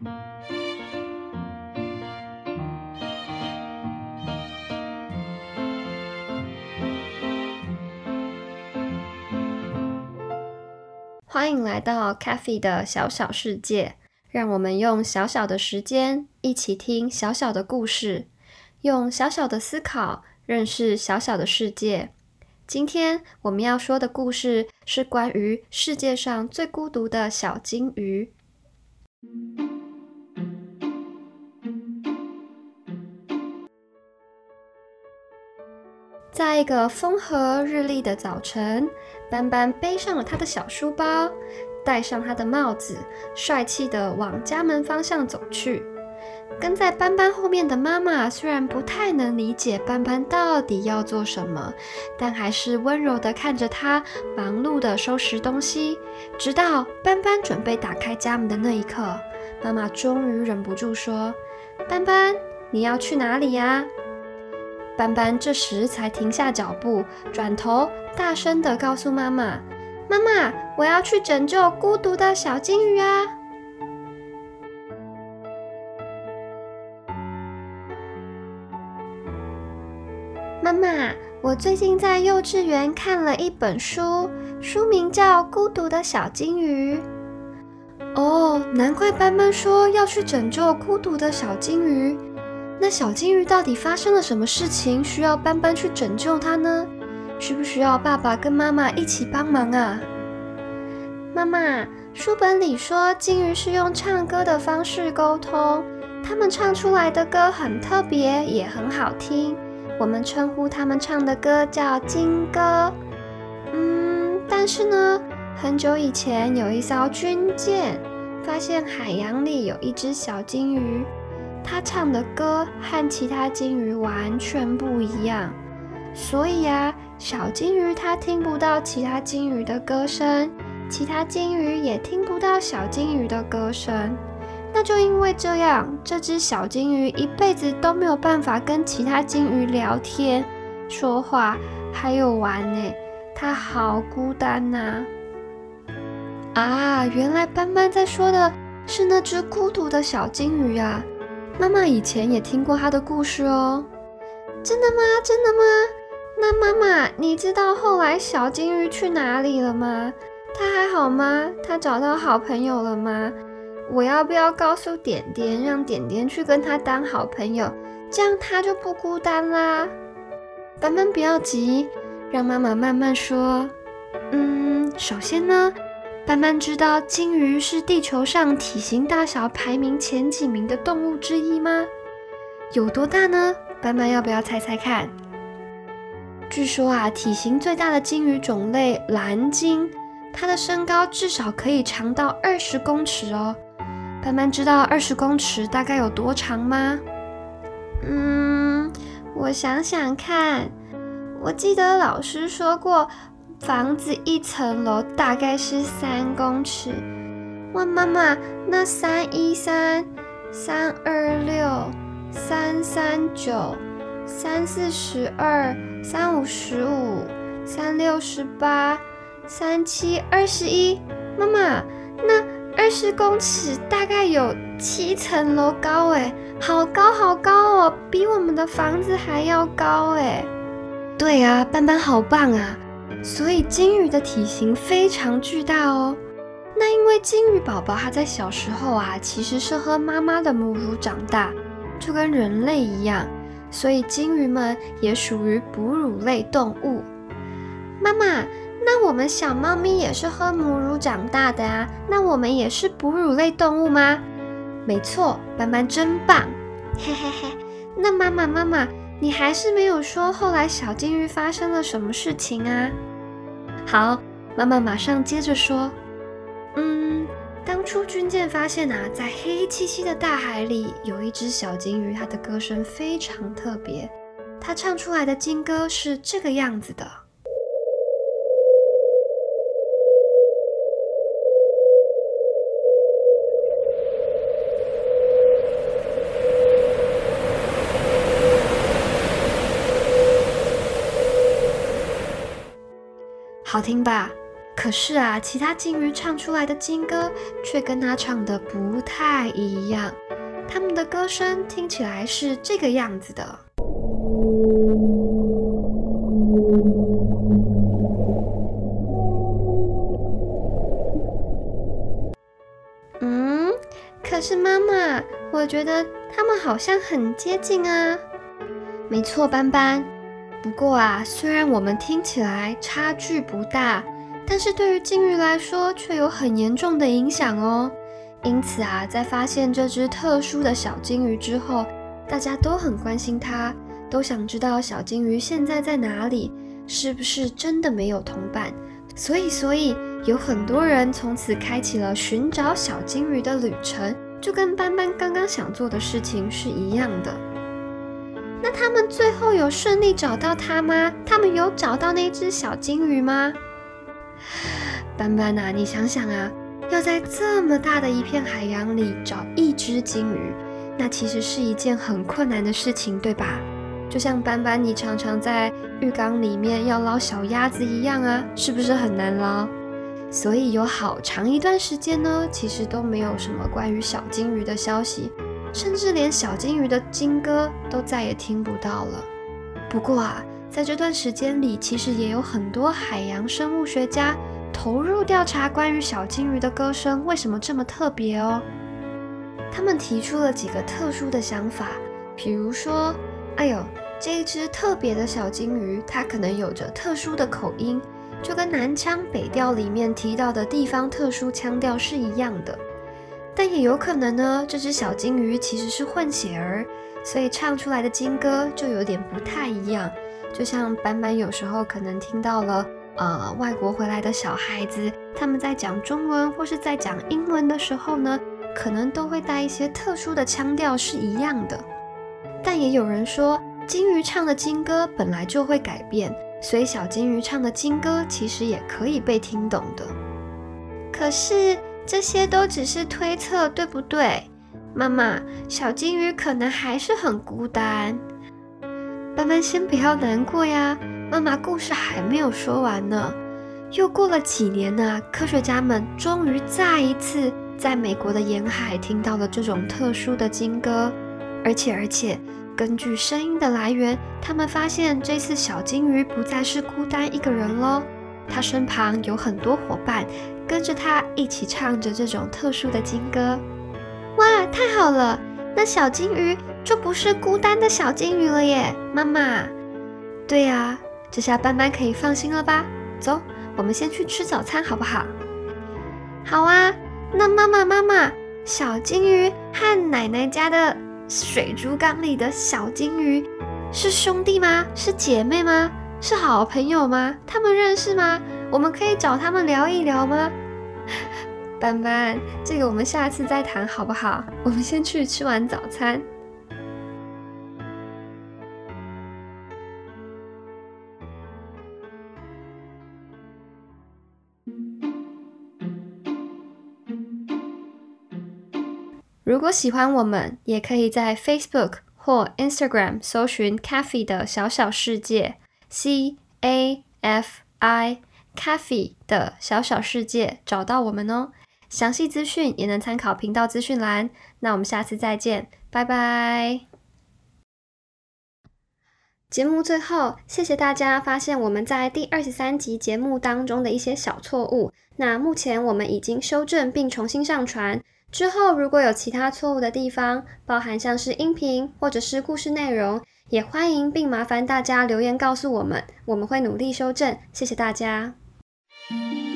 欢迎来到 c a f e 的小小世界，让我们用小小的时间一起听小小的故事，用小小的思考认识小小的世界。今天我们要说的故事是关于世界上最孤独的小金鱼。在一个风和日丽的早晨，斑斑背上了他的小书包，戴上他的帽子，帅气的往家门方向走去。跟在斑斑后面的妈妈虽然不太能理解斑斑到底要做什么，但还是温柔的看着他忙碌的收拾东西。直到斑斑准备打开家门的那一刻，妈妈终于忍不住说：“斑斑，你要去哪里呀？”斑斑这时才停下脚步，转头大声地告诉妈妈：“妈妈，我要去拯救孤独的小金鱼啊！”妈妈，我最近在幼稚园看了一本书，书名叫《孤独的小金鱼》。哦，难怪斑斑说要去拯救孤独的小金鱼。那小金鱼到底发生了什么事情，需要斑斑去拯救它呢？需不需要爸爸跟妈妈一起帮忙啊？妈妈，书本里说金鱼是用唱歌的方式沟通，它们唱出来的歌很特别，也很好听。我们称呼它们唱的歌叫金歌。嗯，但是呢，很久以前有一艘军舰发现海洋里有一只小金鱼。他唱的歌和其他金鱼完全不一样，所以啊，小金鱼它听不到其他金鱼的歌声，其他金鱼也听不到小金鱼的歌声。那就因为这样，这只小金鱼一辈子都没有办法跟其他金鱼聊天、说话，还有玩呢。它好孤单呐！啊，原来斑斑在说的是那只孤独的小金鱼啊！妈妈以前也听过他的故事哦，真的吗？真的吗？那妈妈，你知道后来小金鱼去哪里了吗？它还好吗？它找到好朋友了吗？我要不要告诉点点，让点点去跟他当好朋友，这样他就不孤单啦？斑斑不要急，让妈妈慢慢说。嗯，首先呢。斑斑知道鲸鱼是地球上体型大小排名前几名的动物之一吗？有多大呢？斑斑要不要猜猜看？据说啊，体型最大的鲸鱼种类蓝鲸，它的身高至少可以长到二十公尺哦。斑斑知道二十公尺大概有多长吗？嗯，我想想看，我记得老师说过。房子一层楼大概是三公尺。问妈妈，那三一三、三二六、三三九、三四十二、三五十五、三六十八、三七二十一。妈妈，那二十公尺大概有七层楼高哎，好高好高哦，比我们的房子还要高哎。对啊，班班好棒啊！所以金鱼的体型非常巨大哦。那因为金鱼宝宝它在小时候啊，其实是喝妈妈的母乳长大，就跟人类一样，所以金鱼们也属于哺乳类动物。妈妈，那我们小猫咪也是喝母乳长大的啊？那我们也是哺乳类动物吗？没错，斑斑真棒，嘿嘿嘿。那妈妈妈妈，你还是没有说后来小金鱼发生了什么事情啊？好，妈妈马上接着说：“嗯，当初军舰发现啊，在黑漆漆的大海里有一只小金鱼，它的歌声非常特别，它唱出来的金歌是这个样子的。”好听吧？可是啊，其他鲸鱼唱出来的金歌却跟他唱的不太一样。他们的歌声听起来是这个样子的。嗯，可是妈妈，我觉得他们好像很接近啊。没错，斑斑。不过啊，虽然我们听起来差距不大。但是对于鲸鱼来说，却有很严重的影响哦。因此啊，在发现这只特殊的小鲸鱼之后，大家都很关心它，都想知道小鲸鱼现在在哪里，是不是真的没有同伴。所以，所以有很多人从此开启了寻找小鲸鱼的旅程，就跟斑斑刚刚想做的事情是一样的。那他们最后有顺利找到它吗？他们有找到那只小鲸鱼吗？斑斑呐，你想想啊，要在这么大的一片海洋里找一只鲸鱼，那其实是一件很困难的事情，对吧？就像斑斑你常常在浴缸里面要捞小鸭子一样啊，是不是很难捞？所以有好长一段时间呢，其实都没有什么关于小鲸鱼的消息，甚至连小金鱼的金歌都再也听不到了。不过啊。在这段时间里，其实也有很多海洋生物学家投入调查关于小金鱼的歌声为什么这么特别哦。他们提出了几个特殊的想法，比如说，哎呦，这一只特别的小金鱼，它可能有着特殊的口音，就跟南腔北调里面提到的地方特殊腔调是一样的。但也有可能呢，这只小金鱼其实是混血儿，所以唱出来的金歌就有点不太一样。就像斑斑有时候可能听到了，呃，外国回来的小孩子他们在讲中文或是在讲英文的时候呢，可能都会带一些特殊的腔调是一样的。但也有人说，金鱼唱的金歌本来就会改变，所以小金鱼唱的金歌其实也可以被听懂的。可是这些都只是推测，对不对？妈妈，小金鱼可能还是很孤单。斑斑，先不要难过呀，妈妈故事还没有说完呢。又过了几年呢，科学家们终于再一次在美国的沿海听到了这种特殊的鲸歌，而且而且根据声音的来源，他们发现这次小金鱼不再是孤单一个人喽，它身旁有很多伙伴跟着它一起唱着这种特殊的鲸歌。哇，太好了！那小金鱼就不是孤单的小金鱼了耶，妈妈。对呀，这下斑斑可以放心了吧？走，我们先去吃早餐好不好？好啊。那妈妈妈妈，小金鱼和奶奶家的水族缸里的小金鱼是兄弟吗？是姐妹吗？是好朋友吗？他们认识吗？我们可以找他们聊一聊吗？斑斑，这个我们下次再谈好不好？我们先去吃完早餐。如果喜欢我们，也可以在 Facebook 或 Instagram 搜寻 “Cafe 的小小世界 ”（C A F I Cafe 的小小世界）找到我们哦。详细资讯也能参考频道资讯栏。那我们下次再见，拜拜。节目最后，谢谢大家发现我们在第二十三集节目当中的一些小错误。那目前我们已经修正并重新上传。之后如果有其他错误的地方，包含像是音频或者是故事内容，也欢迎并麻烦大家留言告诉我们，我们会努力修正。谢谢大家。Thank you.